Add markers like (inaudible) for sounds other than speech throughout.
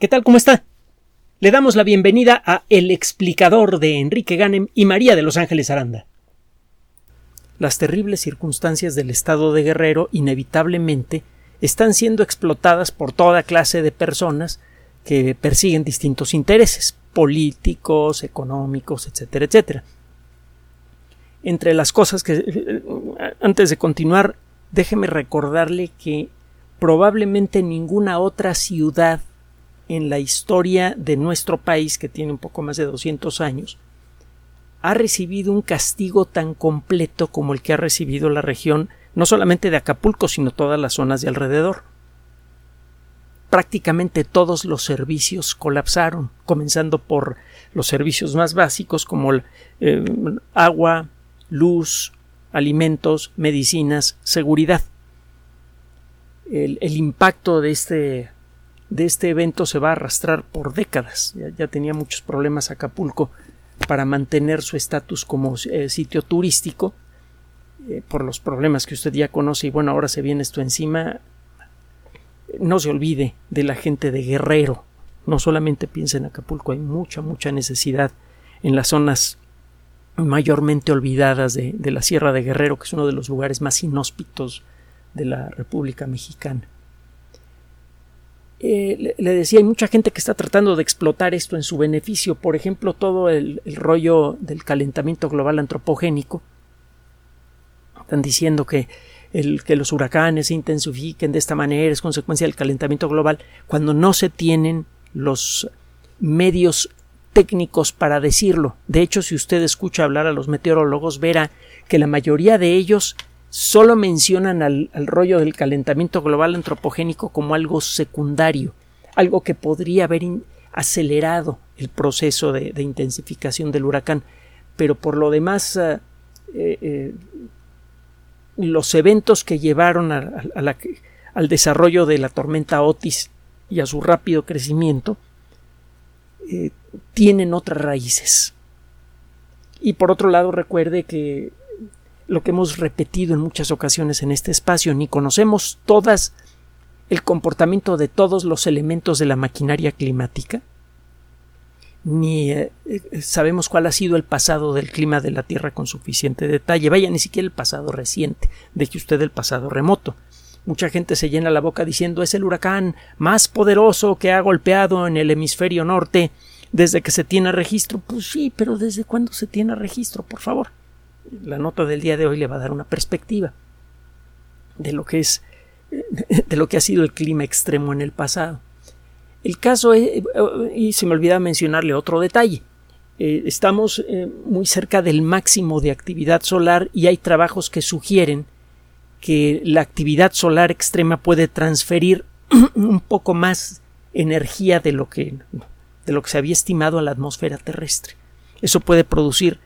¿Qué tal? ¿Cómo está? Le damos la bienvenida a El explicador de Enrique Ganem y María de Los Ángeles Aranda. Las terribles circunstancias del estado de Guerrero inevitablemente están siendo explotadas por toda clase de personas que persiguen distintos intereses políticos, económicos, etcétera, etcétera. Entre las cosas que antes de continuar, déjeme recordarle que probablemente ninguna otra ciudad en la historia de nuestro país, que tiene un poco más de 200 años, ha recibido un castigo tan completo como el que ha recibido la región, no solamente de Acapulco, sino todas las zonas de alrededor. Prácticamente todos los servicios colapsaron, comenzando por los servicios más básicos como eh, agua, luz, alimentos, medicinas, seguridad. El, el impacto de este de este evento se va a arrastrar por décadas. Ya, tenía muchos problemas Acapulco para mantener su estatus como eh, sitio turístico eh, por los problemas que usted ya conoce y bueno, ahora se viene esto encima. No se olvide de la gente de Guerrero. No solamente piense en Acapulco, hay mucha, mucha necesidad en las zonas mayormente olvidadas de la Sierra de Guerrero, que es uno de los lugares más inhóspitos de la República Mexicana. Eh, le, decía, hay mucha gente que está tratando de explotar esto en su beneficio. Por ejemplo, todo el, rollo del calentamiento global antropogénico. Están diciendo que, que los huracanes se intensifiquen de esta manera es consecuencia del calentamiento global, cuando no se tienen los medios técnicos para decirlo. De hecho, si usted escucha hablar a los meteorólogos, verá que la mayoría de ellos solo mencionan al, rollo del calentamiento global antropogénico como algo secundario, algo que podría haber acelerado el proceso de, intensificación del huracán, pero por lo demás eh, eh, los eventos que llevaron al desarrollo de la tormenta Otis y a su rápido crecimiento eh, tienen otras raíces. Y por otro lado, recuerde que lo que hemos repetido en muchas ocasiones en este espacio, ni conocemos todas el comportamiento de todos los elementos de la maquinaria climática, ni eh, eh, sabemos cuál ha sido el pasado del clima de la Tierra con suficiente detalle, vaya ni siquiera el pasado reciente, de que usted el pasado remoto. Mucha gente se llena la boca diciendo es el huracán más poderoso que ha golpeado en el hemisferio norte desde que se tiene registro. Pues sí, pero ¿desde cuándo se tiene registro, por favor? La nota del día de hoy le va a dar una perspectiva de lo que es (laughs) de lo que ha sido el clima extremo en el pasado. El caso es, y se me olvida mencionarle otro detalle. Eh, estamos eh, muy cerca del máximo de actividad solar y hay trabajos que sugieren que la actividad solar extrema puede transferir (clears throat) un poco más energía de lo que de lo que se había estimado a la atmósfera terrestre. Eso puede producir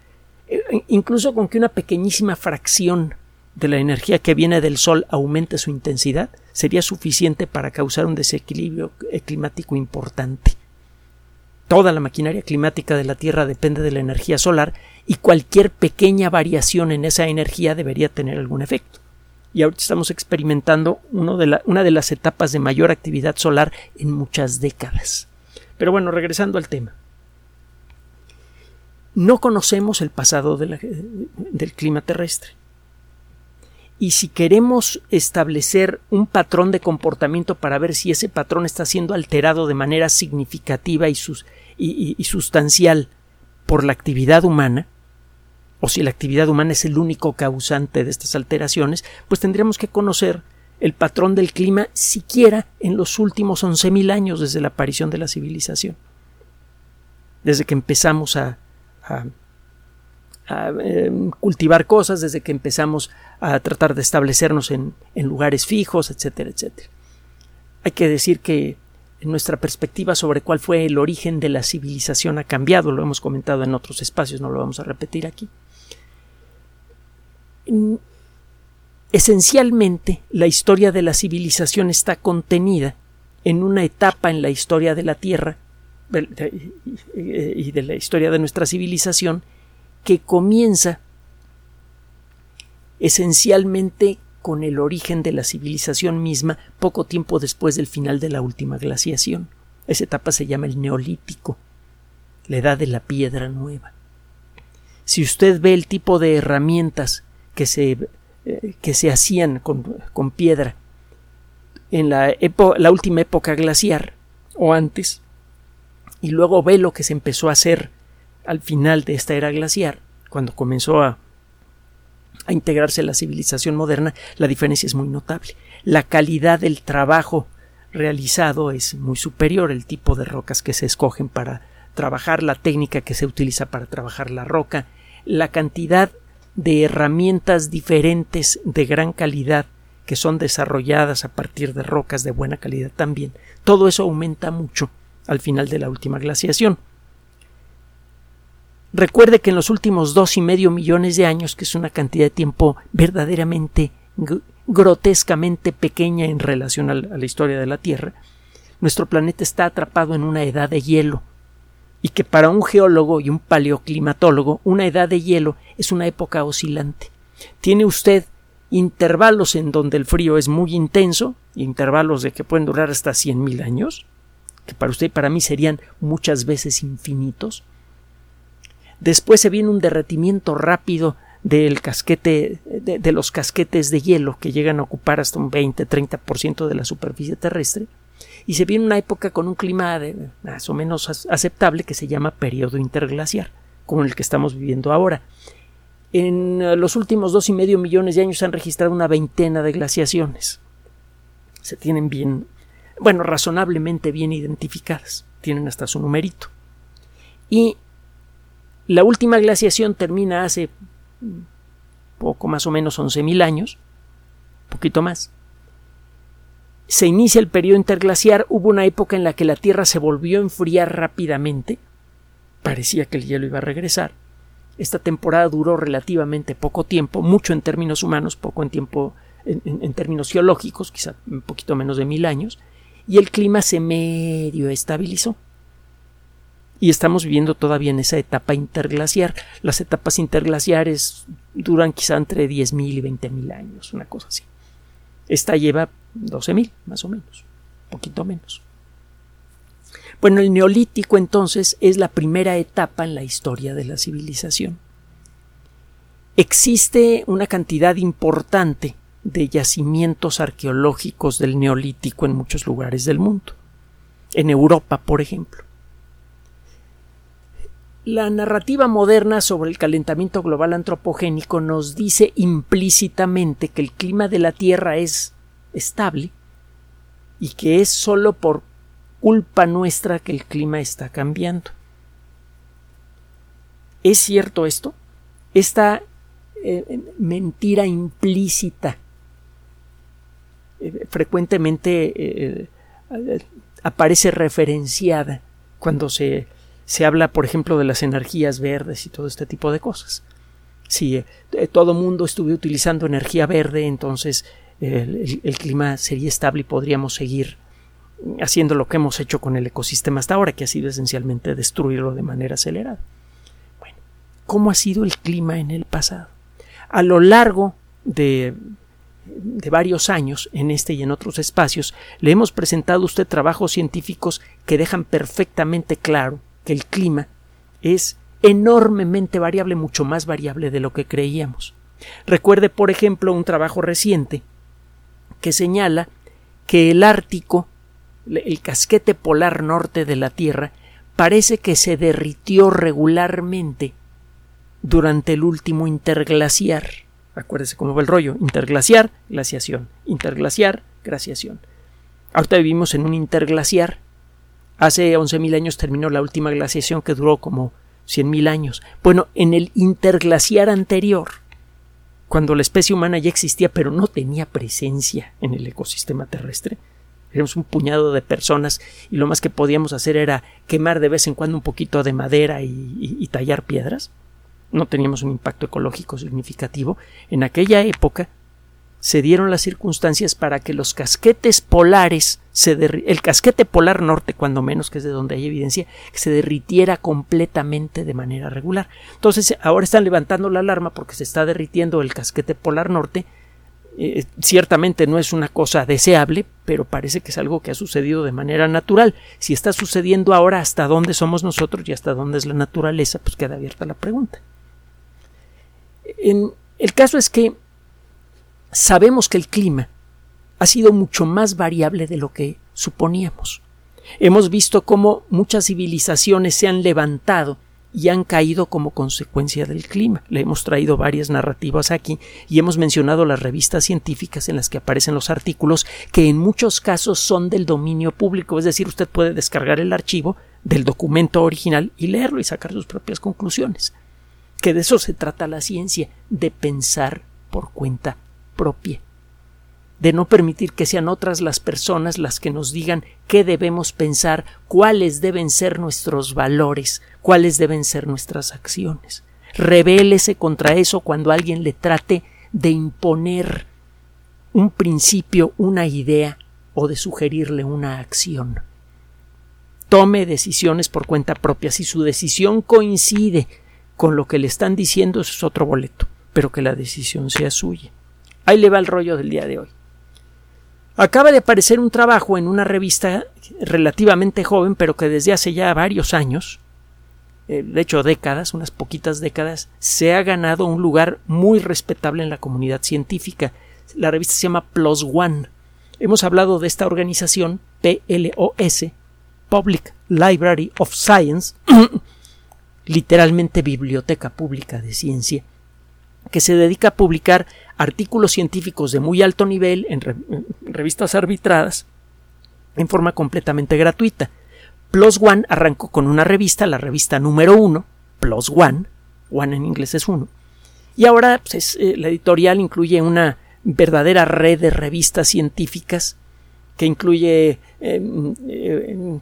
incluso con que una pequeñísima fracción de la energía que viene del Sol aumente su intensidad, sería suficiente para causar un desequilibrio climático importante. Toda la maquinaria climática de la Tierra depende de la energía solar y cualquier pequeña variación en esa energía debería tener algún efecto. Y ahorita estamos experimentando una de las etapas de mayor actividad solar en muchas décadas. Pero bueno, regresando al tema. No conocemos el pasado del clima terrestre. Y si queremos establecer un patrón de comportamiento para ver si ese patrón está siendo alterado de manera significativa y, y sustancial por la actividad humana, o si la actividad humana es el único causante de estas alteraciones, pues tendríamos que conocer el patrón del clima siquiera en los últimos 11.000 años desde la aparición de la civilización. Desde que empezamos a, a, em, cultivar cosas, desde que empezamos a tratar de establecernos en, lugares fijos, etcétera, etcétera. Hay que decir que nuestra perspectiva sobre cuál fue el origen de la civilización ha cambiado, lo hemos comentado en otros espacios, no lo vamos a repetir aquí. Esencialmente, la historia de la civilización está contenida en una etapa en la historia de la Tierra y de la historia de nuestra civilización que comienza esencialmente con el origen de la civilización misma poco tiempo después del final de la última glaciación. Esa etapa se llama el neolítico, la edad de la piedra nueva. Si usted ve el tipo de herramientas que se, eh, que se hacían con, piedra en la, la última época glaciar o antes, y luego ve lo que se empezó a hacer al final de esta era glaciar, cuando comenzó a, a integrarse la civilización moderna, la diferencia es muy notable. La calidad del trabajo realizado es muy superior, el tipo de rocas que se escogen para trabajar, la técnica que se utiliza para trabajar la roca, la cantidad de herramientas diferentes de gran calidad que son desarrolladas a partir de rocas de buena calidad también. Todo eso aumenta mucho al final de la última glaciación. Recuerde que en los últimos dos y medio millones de años, que es una cantidad de tiempo verdaderamente grotescamente pequeña en relación a la historia de la Tierra, nuestro planeta está atrapado en una edad de hielo, y que para un geólogo y un paleoclimatólogo una edad de hielo es una época oscilante. Tiene usted intervalos en donde el frío es muy intenso, intervalos de que pueden durar hasta cien mil años, que para usted y para mí serían muchas veces infinitos. Después se viene un derretimiento rápido del casquete, de, los casquetes de hielo que llegan a ocupar hasta un 20-30% de la superficie terrestre. Y se viene una época con un clima más o menos aceptable que se llama periodo interglaciar, como el que estamos viviendo ahora. En eh, los últimos dos y medio millones de años se han registrado una veintena de glaciaciones. Se tienen bien bueno, razonablemente bien identificadas, tienen hasta su numerito. Y la última glaciación termina hace poco más o menos 11.000 años, poquito más. Se inicia el periodo interglaciar, hubo una época en la que la Tierra se volvió a enfriar rápidamente, parecía que el hielo iba a regresar. Esta temporada duró relativamente poco tiempo, mucho en términos humanos, poco en tiempo en, en términos geológicos, quizá un poquito menos de mil años, y el clima se medio estabilizó. Y estamos viviendo todavía en esa etapa interglaciar. Las etapas interglaciares duran quizá entre 10.000 y 20.000 años, una cosa así. Esta lleva 12.000, más o menos, poquito menos. Bueno, el neolítico entonces es la primera etapa en la historia de la civilización. Existe una cantidad importante de yacimientos arqueológicos del Neolítico en muchos lugares del mundo. En Europa, por ejemplo. La narrativa moderna sobre el calentamiento global antropogénico nos dice implícitamente que el clima de la Tierra es estable y que es sólo por culpa nuestra que el clima está cambiando. ¿Es cierto esto? Esta eh, mentira implícita eh, frecuentemente eh, eh, aparece referenciada cuando se, se, habla, por ejemplo, de las energías verdes y todo este tipo de cosas. Si todo mundo estuviera utilizando energía verde, entonces el, clima sería estable y podríamos seguir haciendo lo que hemos hecho con el ecosistema hasta ahora, que ha sido esencialmente destruirlo de manera acelerada. Bueno, ¿cómo ha sido el clima en el pasado? A lo largo de de varios años en este y en otros espacios, le hemos presentado a usted trabajos científicos que dejan perfectamente claro que el clima es enormemente variable, mucho más variable de lo que creíamos. Recuerde, por ejemplo, un trabajo reciente que señala que el Ártico, el casquete polar norte de la Tierra, parece que se derritió regularmente durante el último interglaciar. Acuérdese cómo va el rollo. Interglaciar, glaciación. Interglaciar, glaciación. Ahorita vivimos en un interglaciar. Hace 11.000 años terminó la última glaciación que duró como 100.000 años. Bueno, en el interglaciar anterior, cuando la especie humana ya existía pero no tenía presencia en el ecosistema terrestre, éramos un puñado de personas y lo más que podíamos hacer era quemar de vez en cuando un poquito de madera y tallar piedras no teníamos un impacto ecológico significativo, en aquella época se dieron las circunstancias para que los casquetes polares, se el casquete polar norte, cuando menos, que es de donde hay evidencia, se derritiera completamente de manera regular. Entonces, ahora están levantando la alarma porque se está derritiendo el casquete polar norte Eh, ciertamente no es una cosa deseable, pero parece que es algo que ha sucedido de manera natural. Si está sucediendo ahora, ¿hasta dónde somos nosotros y hasta dónde es la naturaleza? Pues queda abierta la pregunta. El caso es que sabemos que el clima ha sido mucho más variable de lo que suponíamos. Hemos visto cómo muchas civilizaciones se han levantado y han caído como consecuencia del clima. Le hemos traído varias narrativas aquí y hemos mencionado las revistas científicas en las que aparecen los artículos que en muchos casos son del dominio público, es decir, usted puede descargar el archivo del documento original y leerlo y sacar sus propias conclusiones. Que de eso se trata la ciencia, de pensar por cuenta propia de no permitir que sean otras las personas las que nos digan qué debemos pensar, cuáles deben ser nuestros valores, cuáles deben ser nuestras acciones. Rebélese contra eso cuando alguien le trate de imponer un principio, una idea o de sugerirle una acción. Tome decisiones por cuenta propia. Si su decisión coincide con lo que le están diciendo, eso es otro boleto, pero que la decisión sea suya. Ahí le va el rollo del día de hoy. Acaba de aparecer un trabajo en una revista relativamente joven, pero que desde hace ya varios años, eh, de hecho décadas, unas poquitas décadas, se ha ganado un lugar muy respetable en la comunidad científica. La revista se llama Plus One. Hemos hablado de esta organización, PLOS, Public Library of Science, (clears throat) literalmente Biblioteca Pública de Ciencia, que se dedica a publicar artículos científicos de muy alto nivel en, revistas arbitradas en forma completamente gratuita. Plus One arrancó con una revista, la revista número uno, Plus One, One en inglés es uno, y ahora pues, eh, la editorial incluye una verdadera red de revistas científicas que incluye eh, eh,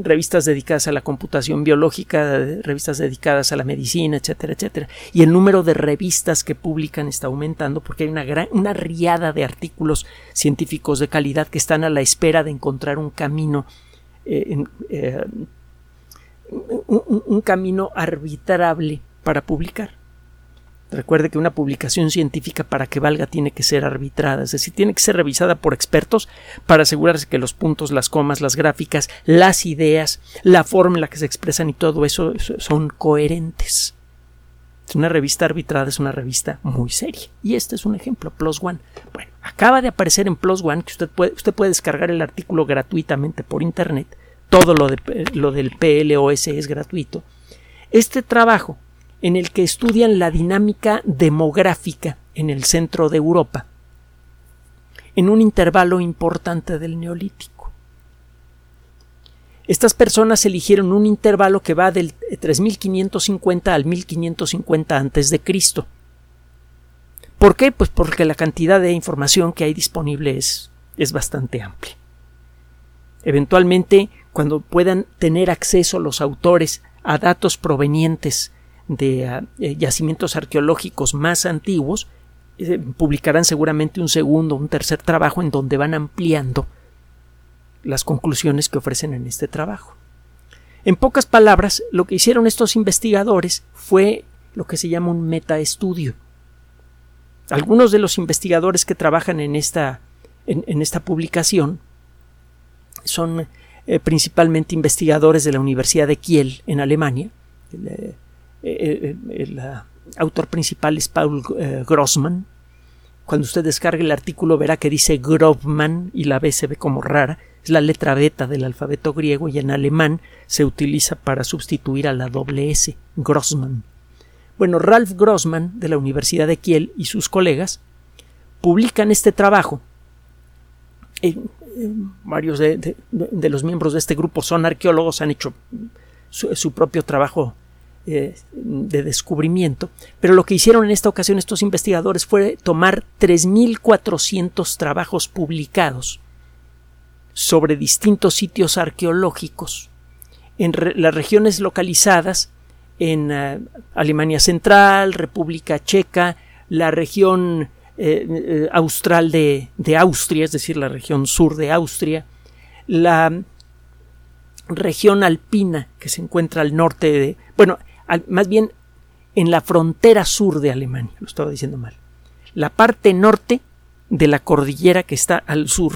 revistas dedicadas a la computación biológica, revistas dedicadas a la medicina, etcétera, etcétera. Y el número de revistas que publican está aumentando porque hay una gran, una riada de artículos científicos de calidad que están a la espera de encontrar un camino eh, eh, un camino arbitrable para publicar. Recuerde que una publicación científica para que valga tiene que ser arbitrada, es decir, tiene que ser revisada por expertos para asegurarse que los puntos, las comas, las gráficas, las ideas, la forma en la que se expresan y todo eso son coherentes. Una revista arbitrada es una revista muy seria. Y este es un ejemplo, Plus One. Bueno, acaba de aparecer en Plus One que usted puede, usted puede descargar el artículo gratuitamente por Internet. Todo lo, de, lo del PLOS es gratuito. Este trabajo en el que estudian la dinámica demográfica en el centro de Europa, en un intervalo importante del neolítico. Estas personas eligieron un intervalo que va del 3550 al 1550 antes de Cristo. ¿Por qué? Pues porque la cantidad de información que hay disponible es, es bastante amplia. Eventualmente, cuando puedan tener acceso los autores a datos provenientes de ah, eh, yacimientos arqueológicos más antiguos, eh, publicarán seguramente un segundo, un tercer trabajo en donde van ampliando las conclusiones que ofrecen en este trabajo. En pocas palabras, lo que hicieron estos investigadores fue lo que se llama un metaestudio. Algunos de los investigadores que trabajan en esta, en, esta publicación son eh, principalmente investigadores de la Universidad de Kiel en Alemania, eh, eh, el, autor principal es Paul eh, Grossman. Cuando usted descargue el artículo verá que dice Grobman y la B se ve como rara. Es la letra beta del alfabeto griego y en alemán se utiliza para sustituir a la doble S, Grossman. Bueno, Ralph Grossman de la Universidad de Kiel y sus colegas publican este trabajo. varios de, los miembros de este grupo son arqueólogos, han hecho su propio trabajo eh, de descubrimiento, pero lo que hicieron en esta ocasión estos investigadores fue tomar 3.400 trabajos publicados sobre distintos sitios arqueológicos en las regiones localizadas en eh, Alemania Central, República Checa, la región eh, austral de, de Austria, es decir, la región sur de Austria, la región alpina que se encuentra al norte de, bueno, más bien en la frontera sur de Alemania, lo estaba diciendo mal. La parte norte de la cordillera que está al sur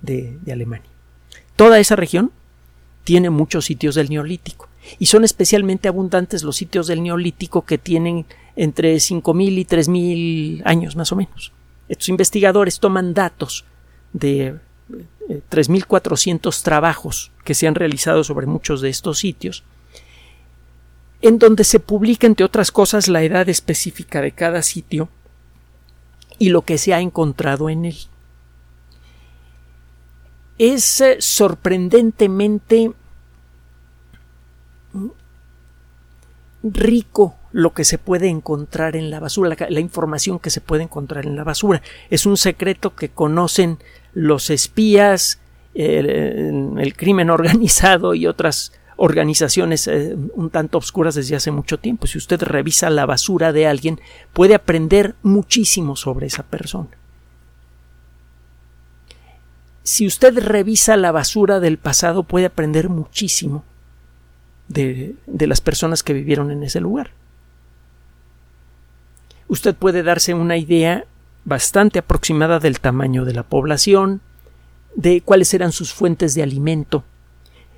de, de Alemania. Toda esa región tiene muchos sitios del Neolítico y son especialmente abundantes los sitios del Neolítico que tienen entre 5.000 y 3.000 años más o menos. Estos investigadores toman datos de 3.400 eh, trabajos que se han realizado sobre muchos de estos sitios, en donde se publica, entre otras cosas, la edad específica de cada sitio y lo que se ha encontrado en él. Es eh, sorprendentemente rico lo que se puede encontrar en la basura, la, información que se puede encontrar en la basura. Es un secreto que conocen los espías, el, crimen (laughs) organizado y otras organizaciones eh, un tanto obscuras desde hace mucho tiempo. Si usted revisa la basura de alguien, puede aprender muchísimo sobre esa persona. Si usted revisa la basura del pasado, puede aprender muchísimo de, las personas que vivieron en ese lugar. Usted puede darse una idea bastante aproximada del tamaño de la población, de cuáles eran sus fuentes de alimento,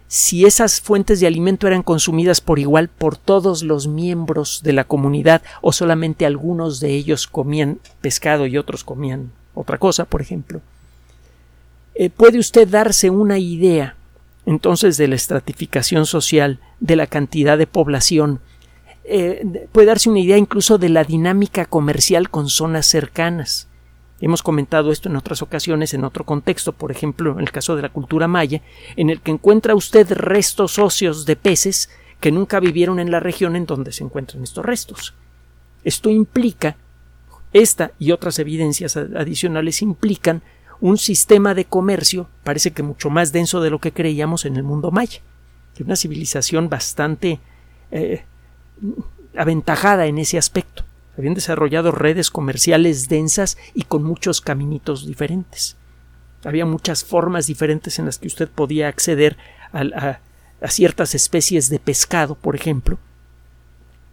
si esas fuentes de alimento eran consumidas por igual por todos los miembros de la comunidad o solamente algunos de ellos comían pescado y otros comían otra cosa, por ejemplo. Eh, puede usted darse una idea entonces de la estratificación social, de la cantidad de población, eh, puede darse una idea incluso de la dinámica comercial con zonas cercanas. Hemos comentado esto en otras ocasiones en otro contexto, por ejemplo, en el caso de la cultura maya, en el que encuentra usted restos óseos de peces que nunca vivieron en la región en donde se encuentran estos restos. Esto implica, esta y otras evidencias adicionales implican un sistema de comercio, parece que mucho más denso de lo que creíamos en el mundo maya, una civilización bastante eh, aventajada en ese aspecto. Habían desarrollado redes comerciales densas y con muchos caminitos diferentes. Había muchas formas diferentes en las que usted podía acceder a, ciertas especies de pescado, por ejemplo,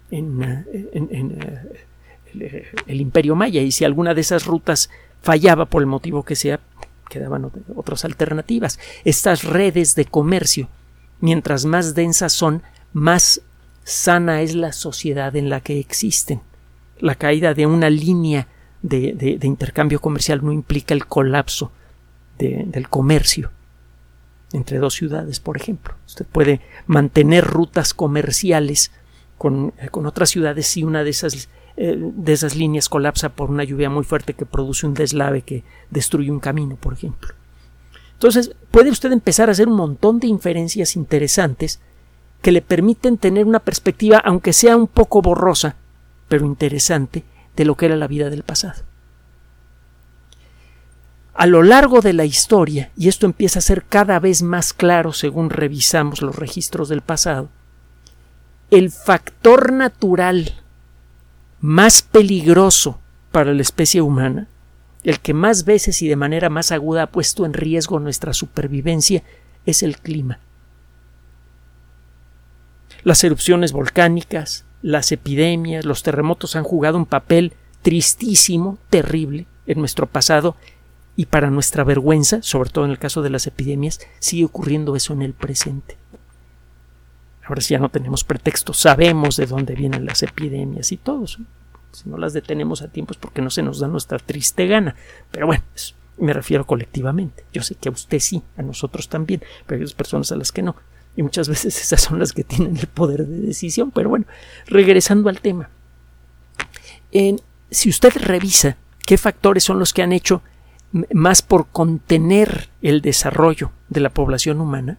en, eh, el imperio maya. Y si alguna de esas rutas fallaba por el motivo que sea, quedaban otras alternativas. Estas redes de comercio, mientras más densas son, más sana es la sociedad en la que existen. La caída de una línea de, intercambio comercial no implica el colapso del comercio entre dos ciudades, por ejemplo. Usted puede mantener rutas comerciales con, con otras ciudades si una de esas eh, de esas líneas colapsa por una lluvia muy fuerte que produce un deslave que destruye un camino, por ejemplo. Entonces, puede usted empezar a hacer un montón de inferencias interesantes que le permiten tener una perspectiva, aunque sea un poco borrosa, pero interesante, de lo que era la vida del pasado. A lo largo de la historia, y esto empieza a ser cada vez más claro según revisamos los registros del pasado, el factor natural más peligroso para la especie humana, el que más veces y de manera más aguda ha puesto en riesgo nuestra supervivencia, es el clima. Las erupciones volcánicas, las epidemias, los terremotos han jugado un papel tristísimo, terrible en nuestro pasado y para nuestra vergüenza, sobre todo en el caso de las epidemias, sigue ocurriendo eso en el presente. Ahora sí ya no tenemos pretexto, sabemos de dónde vienen las epidemias y todo. Si no las detenemos a tiempo es porque no se nos da nuestra triste gana. Pero bueno, me refiero colectivamente. Yo sé que a usted sí, a nosotros también, pero hay personas a las que no. Y muchas veces esas son las que tienen el poder de decisión. Pero bueno, regresando al tema. si usted revisa qué factores son los que han hecho más por contener el desarrollo de la población humana,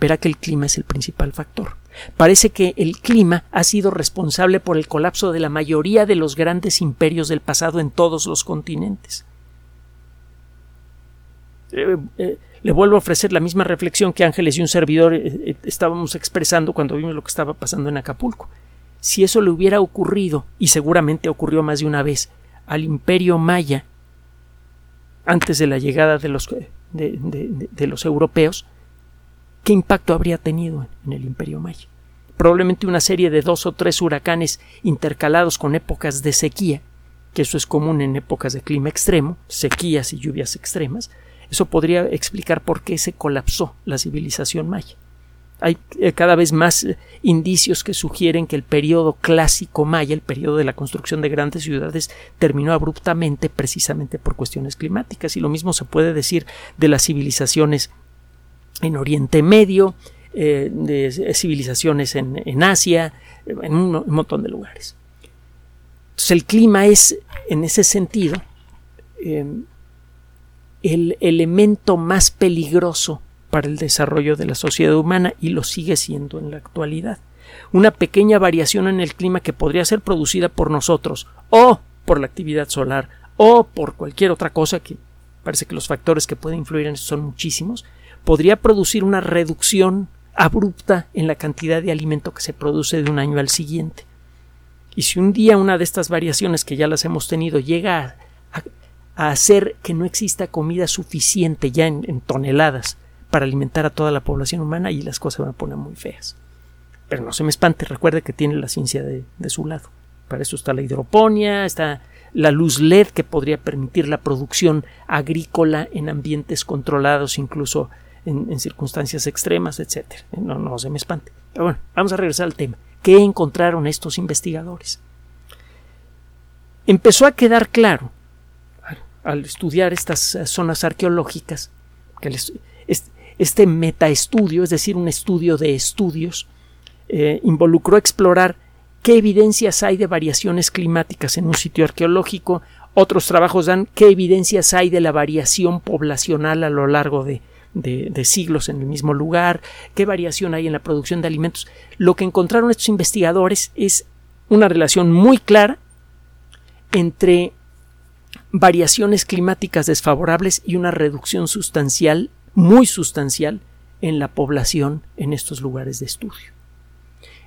verá que el clima es el principal factor. Parece que el clima ha sido responsable por el colapso de la mayoría de los grandes imperios del pasado en todos los continentes. Eh, eh, le vuelvo a ofrecer la misma reflexión que Ángeles y un servidor eh, estábamos expresando cuando vimos lo que estaba pasando en Acapulco. Si eso le hubiera ocurrido, y seguramente ocurrió más de una vez, al imperio maya, antes de la llegada de los, de los europeos, ¿qué impacto habría tenido en el imperio maya? Probablemente una serie de dos o tres huracanes intercalados con épocas de sequía que eso es común en épocas de clima extremo, sequías y lluvias extremas, eso podría explicar por qué se colapsó la civilización maya. Hay eh, cada vez más eh, indicios que sugieren que el periodo clásico maya, el periodo de la construcción de grandes ciudades, terminó abruptamente precisamente por cuestiones climáticas. Y lo mismo se puede decir de las civilizaciones en Oriente Medio, eh, de civilizaciones en, Asia, en un, montón de lugares. Entonces el clima es, en ese sentido, el elemento más peligroso para el desarrollo de la sociedad humana y lo sigue siendo en la actualidad. Una pequeña variación en el clima que podría ser producida por nosotros o por la actividad solar o por cualquier otra cosa que parece que los factores que pueden influir en esto son muchísimos, podría producir una reducción abrupta en la cantidad de alimento que se produce de un año al siguiente. Y si un día una de estas variaciones que ya las hemos tenido llega a, hacer que no exista comida suficiente ya en, toneladas para alimentar a toda la población humana, y las cosas van a poner muy feas. Pero no se me espante, recuerde que tiene la ciencia de, su lado. Para eso está la hidroponía, está la luz LED que podría permitir la producción agrícola en ambientes controlados, incluso en, circunstancias extremas, etc. No, no se me espante. Pero bueno, vamos a regresar al tema. ¿Qué encontraron estos investigadores? Empezó a quedar claro, al estudiar estas eh, zonas arqueológicas, que este metaestudio, es decir, un estudio de estudios, eh, involucró explorar qué evidencias hay de variaciones climáticas en un sitio arqueológico, otros trabajos dan qué evidencias hay de la variación poblacional a lo largo de, siglos en el mismo lugar, qué variación hay en la producción de alimentos. Lo que encontraron estos investigadores es una relación muy clara entre variaciones climáticas desfavorables y una reducción sustancial, muy sustancial, en la población en estos lugares de estudio.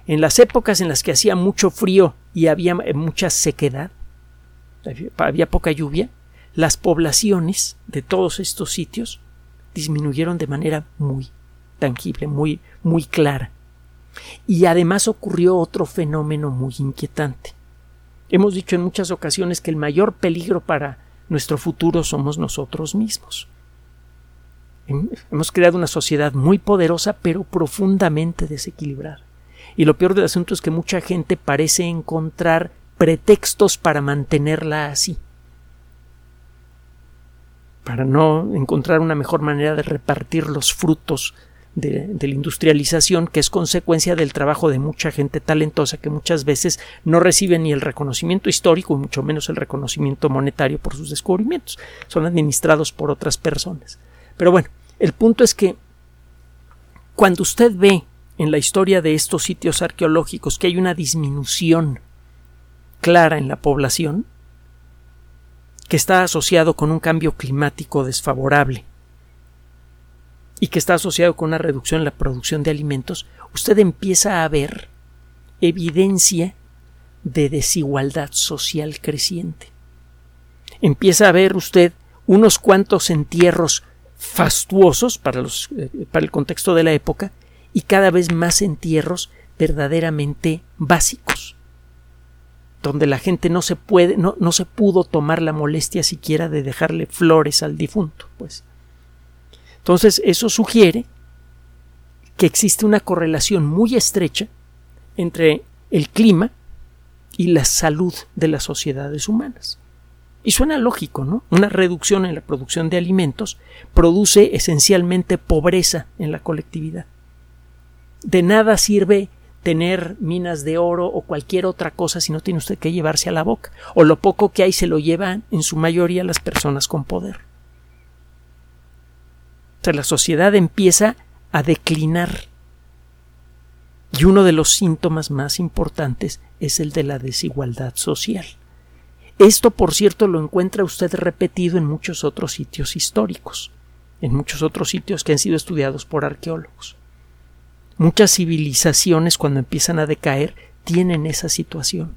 En las épocas en las que hacía mucho frío y había mucha sequedad, había poca lluvia, las poblaciones de todos estos sitios disminuyeron de manera muy tangible, muy, muy clara. Y además ocurrió otro fenómeno muy inquietante. Hemos dicho en muchas ocasiones que el mayor peligro para nuestro futuro somos nosotros mismos. Hemos creado una sociedad muy poderosa pero profundamente desequilibrada. Y lo peor del asunto es que mucha gente parece encontrar pretextos para mantenerla así para no encontrar una mejor manera de repartir los frutos de, la industrialización, que es consecuencia del trabajo de mucha gente talentosa que muchas veces no recibe ni el reconocimiento histórico y mucho menos el reconocimiento monetario por sus descubrimientos. Son administrados por otras personas. Pero bueno, el punto es que cuando usted ve en la historia de estos sitios arqueológicos que hay una disminución clara en la población, que está asociado con un cambio climático desfavorable y que está asociado con una reducción en la producción de alimentos, usted empieza a ver evidencia de desigualdad social creciente. Empieza a ver usted unos cuantos entierros fastuosos para, los, eh, para el contexto de la época y cada vez más entierros verdaderamente básicos donde la gente no se puede, no, no se pudo tomar la molestia siquiera de dejarle flores al difunto, pues. Entonces, eso sugiere que existe una correlación muy estrecha entre el clima y la salud de las sociedades humanas. Y suena lógico, ¿no? Una reducción en la producción de alimentos produce esencialmente pobreza en la colectividad. De nada sirve tener minas de oro o cualquier otra cosa si no tiene usted que llevarse a la boca. O lo poco que hay se lo llevan en su mayoría las personas con poder. Sea, la sociedad empieza a declinar. Y uno de los síntomas más importantes es el de la desigualdad social. Esto, por cierto, lo encuentra usted repetido en muchos otros sitios históricos, en muchos otros sitios que han sido estudiados por arqueólogos. Muchas civilizaciones cuando empiezan a decaer tienen esa situación.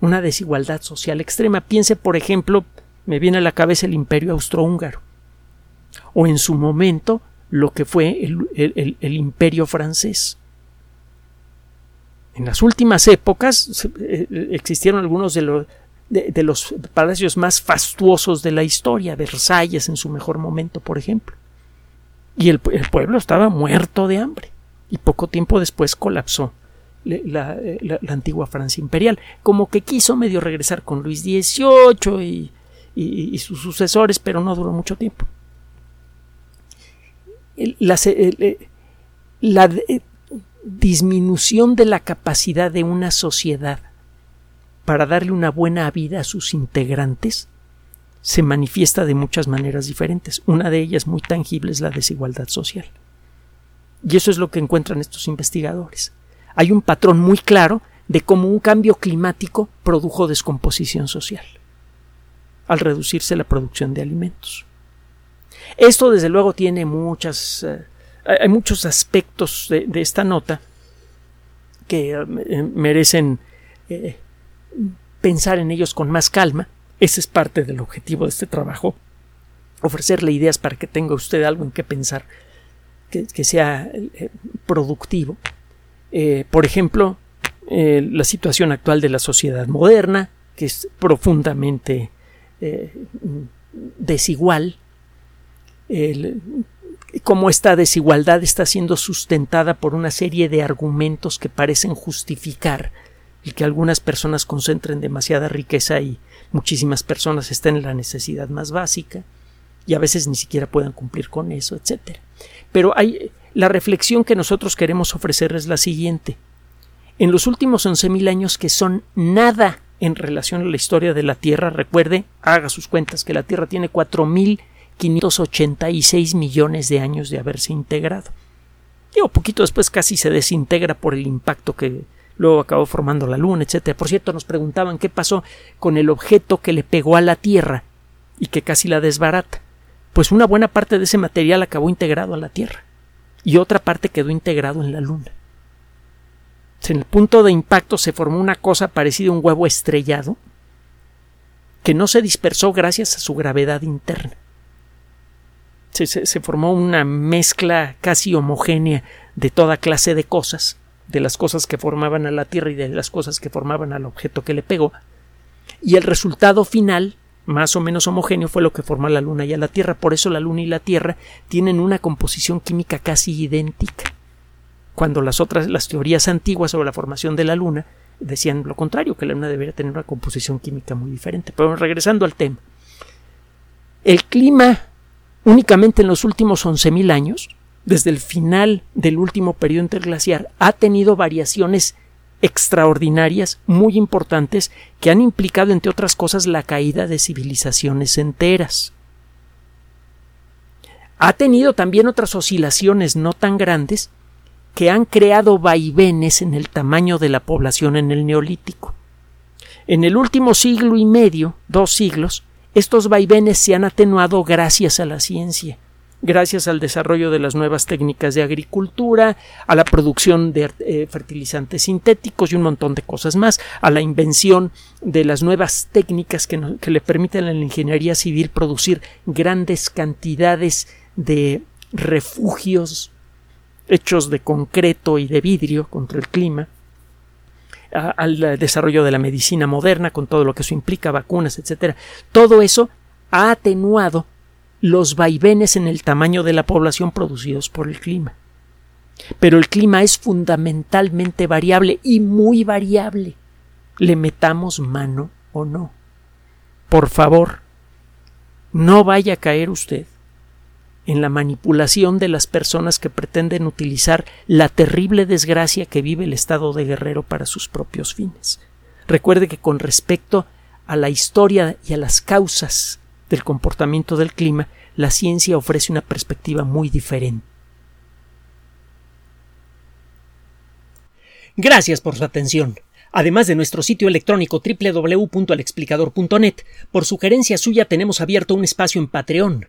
Una desigualdad social extrema. Piense, por ejemplo, me viene a la cabeza el imperio austrohúngaro. O en su momento lo que fue el, imperio francés. En las últimas épocas eh, existieron algunos de los de, los palacios más fastuosos de la historia, Versalles en su mejor momento, por ejemplo. Y el, pueblo estaba muerto de hambre y poco tiempo después colapsó la, antigua Francia imperial, como que quiso medio regresar con Luis XVIII y, sus sucesores, pero no duró mucho tiempo. La, la disminución de la capacidad de una sociedad para darle una buena vida a sus integrantes se manifiesta de muchas maneras diferentes. Una de ellas muy tangible es la desigualdad social. Y eso es lo que encuentran estos investigadores. Hay un patrón muy claro de cómo un cambio climático produjo descomposición social al reducirse la producción de alimentos. Esto, desde luego, tiene muchas. Eh, hay muchos aspectos de, esta nota que eh, merecen eh, pensar en ellos con más calma. Ese es parte del objetivo de este trabajo. Ofrecerle ideas para que tenga usted algo en qué pensar que, sea productivo. Por ejemplo, la situación actual de la sociedad moderna, que es profundamente desigual, cómo esta desigualdad está siendo sustentada por una serie de argumentos que parecen justificar el que algunas personas concentren demasiada riqueza y muchísimas personas estén en la necesidad más básica y a veces ni siquiera puedan cumplir con eso, etc. Pero hay la reflexión que nosotros queremos ofrecer es la siguiente. En los últimos 11.000 años que son nada en relación a la historia de la Tierra, recuerde, haga sus cuentas que la Tierra tiene 4.586 millones de años de haberse integrado. Y un poquito después casi se desintegra por el impacto que luego acabó formando la Luna, etc. Por cierto, nos preguntaban qué pasó con el objeto que le pegó a la Tierra y que casi la desbarata. Pues una buena parte de ese material acabó integrado a la Tierra y otra parte quedó integrado en la Luna. En el punto de impacto se formó una cosa parecida a un huevo estrellado que no se dispersó gracias a su gravedad interna. Se, formó una mezcla casi homogénea de toda clase de cosas de las cosas que formaban a la Tierra y de las cosas que formaban al objeto que le pegó, y el resultado final, más o menos homogéneo, fue lo que formó la Luna y a la Tierra. Por eso la Luna y la Tierra tienen una composición química casi idéntica. Cuando las otras, las teorías antiguas sobre la formación de la Luna decían lo contrario, que la Luna debería tener una composición química muy diferente. Pero regresando al tema. El clima únicamente en los últimos 11.000 años desde el final del último periodo interglaciar, ha tenido variaciones extraordinarias, muy importantes, que han implicado, entre otras cosas, la caída de civilizaciones enteras. Ha tenido también otras oscilaciones no tan grandes que han creado vaivenes en el tamaño de la población en el neolítico. En el último siglo y medio, dos siglos, estos vaivenes se han atenuado gracias a la ciencia gracias al desarrollo de las nuevas técnicas de agricultura, a la producción de eh, fertilizantes sintéticos y un montón de cosas más, a la invención de las nuevas técnicas que, que le permiten a la ingeniería civil producir grandes cantidades de refugios hechos de concreto y de vidrio contra el clima, al desarrollo de la medicina moderna con todo lo que eso implica, vacunas, etcétera. Todo eso ha atenuado los vaivenes en el tamaño de la población producidos por el clima. Pero el clima es fundamentalmente variable y muy variable. Le metamos mano o no. Por favor, no vaya a caer usted en la manipulación de las personas que pretenden utilizar la terrible desgracia que vive el Estado de Guerrero para sus propios fines. Recuerde que con respecto a la historia y a las causas del comportamiento del clima, la ciencia ofrece una perspectiva muy diferente. Gracias por su atención. Además de nuestro sitio electrónico www.alexplicador.net, por sugerencia suya tenemos abierto un espacio en Patreon,